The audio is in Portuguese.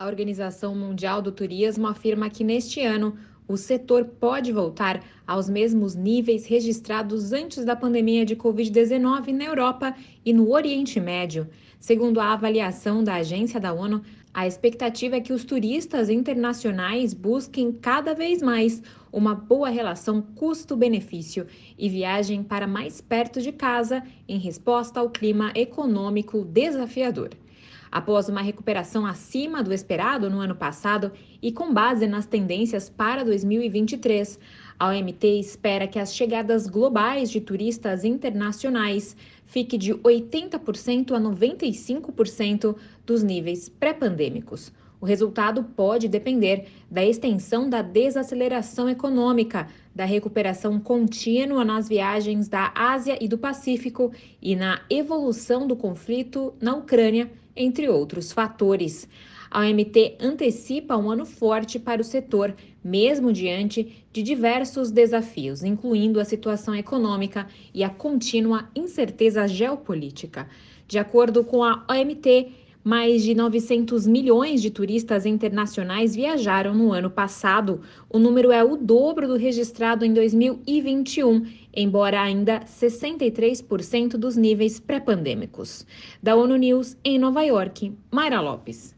A Organização Mundial do Turismo afirma que neste ano o setor pode voltar aos mesmos níveis registrados antes da pandemia de Covid-19 na Europa e no Oriente Médio. Segundo a avaliação da agência da ONU, a expectativa é que os turistas internacionais busquem cada vez mais uma boa relação custo-benefício e viajem para mais perto de casa em resposta ao clima econômico desafiador. Após uma recuperação acima do esperado no ano passado e com base nas tendências para 2023, a OMT espera que as chegadas globais de turistas internacionais fique de 80% a 95% dos níveis pré-pandêmicos. O resultado pode depender da extensão da desaceleração econômica, da recuperação contínua nas viagens da Ásia e do Pacífico e na evolução do conflito na Ucrânia, entre outros fatores. A OMT antecipa um ano forte para o setor, mesmo diante de diversos desafios, incluindo a situação econômica e a contínua incerteza geopolítica. De acordo com a OMT, mais de 900 milhões de turistas internacionais viajaram no ano passado. O número é o dobro do registrado em 2021, embora ainda 63% dos níveis pré-pandêmicos. Da ONU News, em Nova York, Mayra Lopes.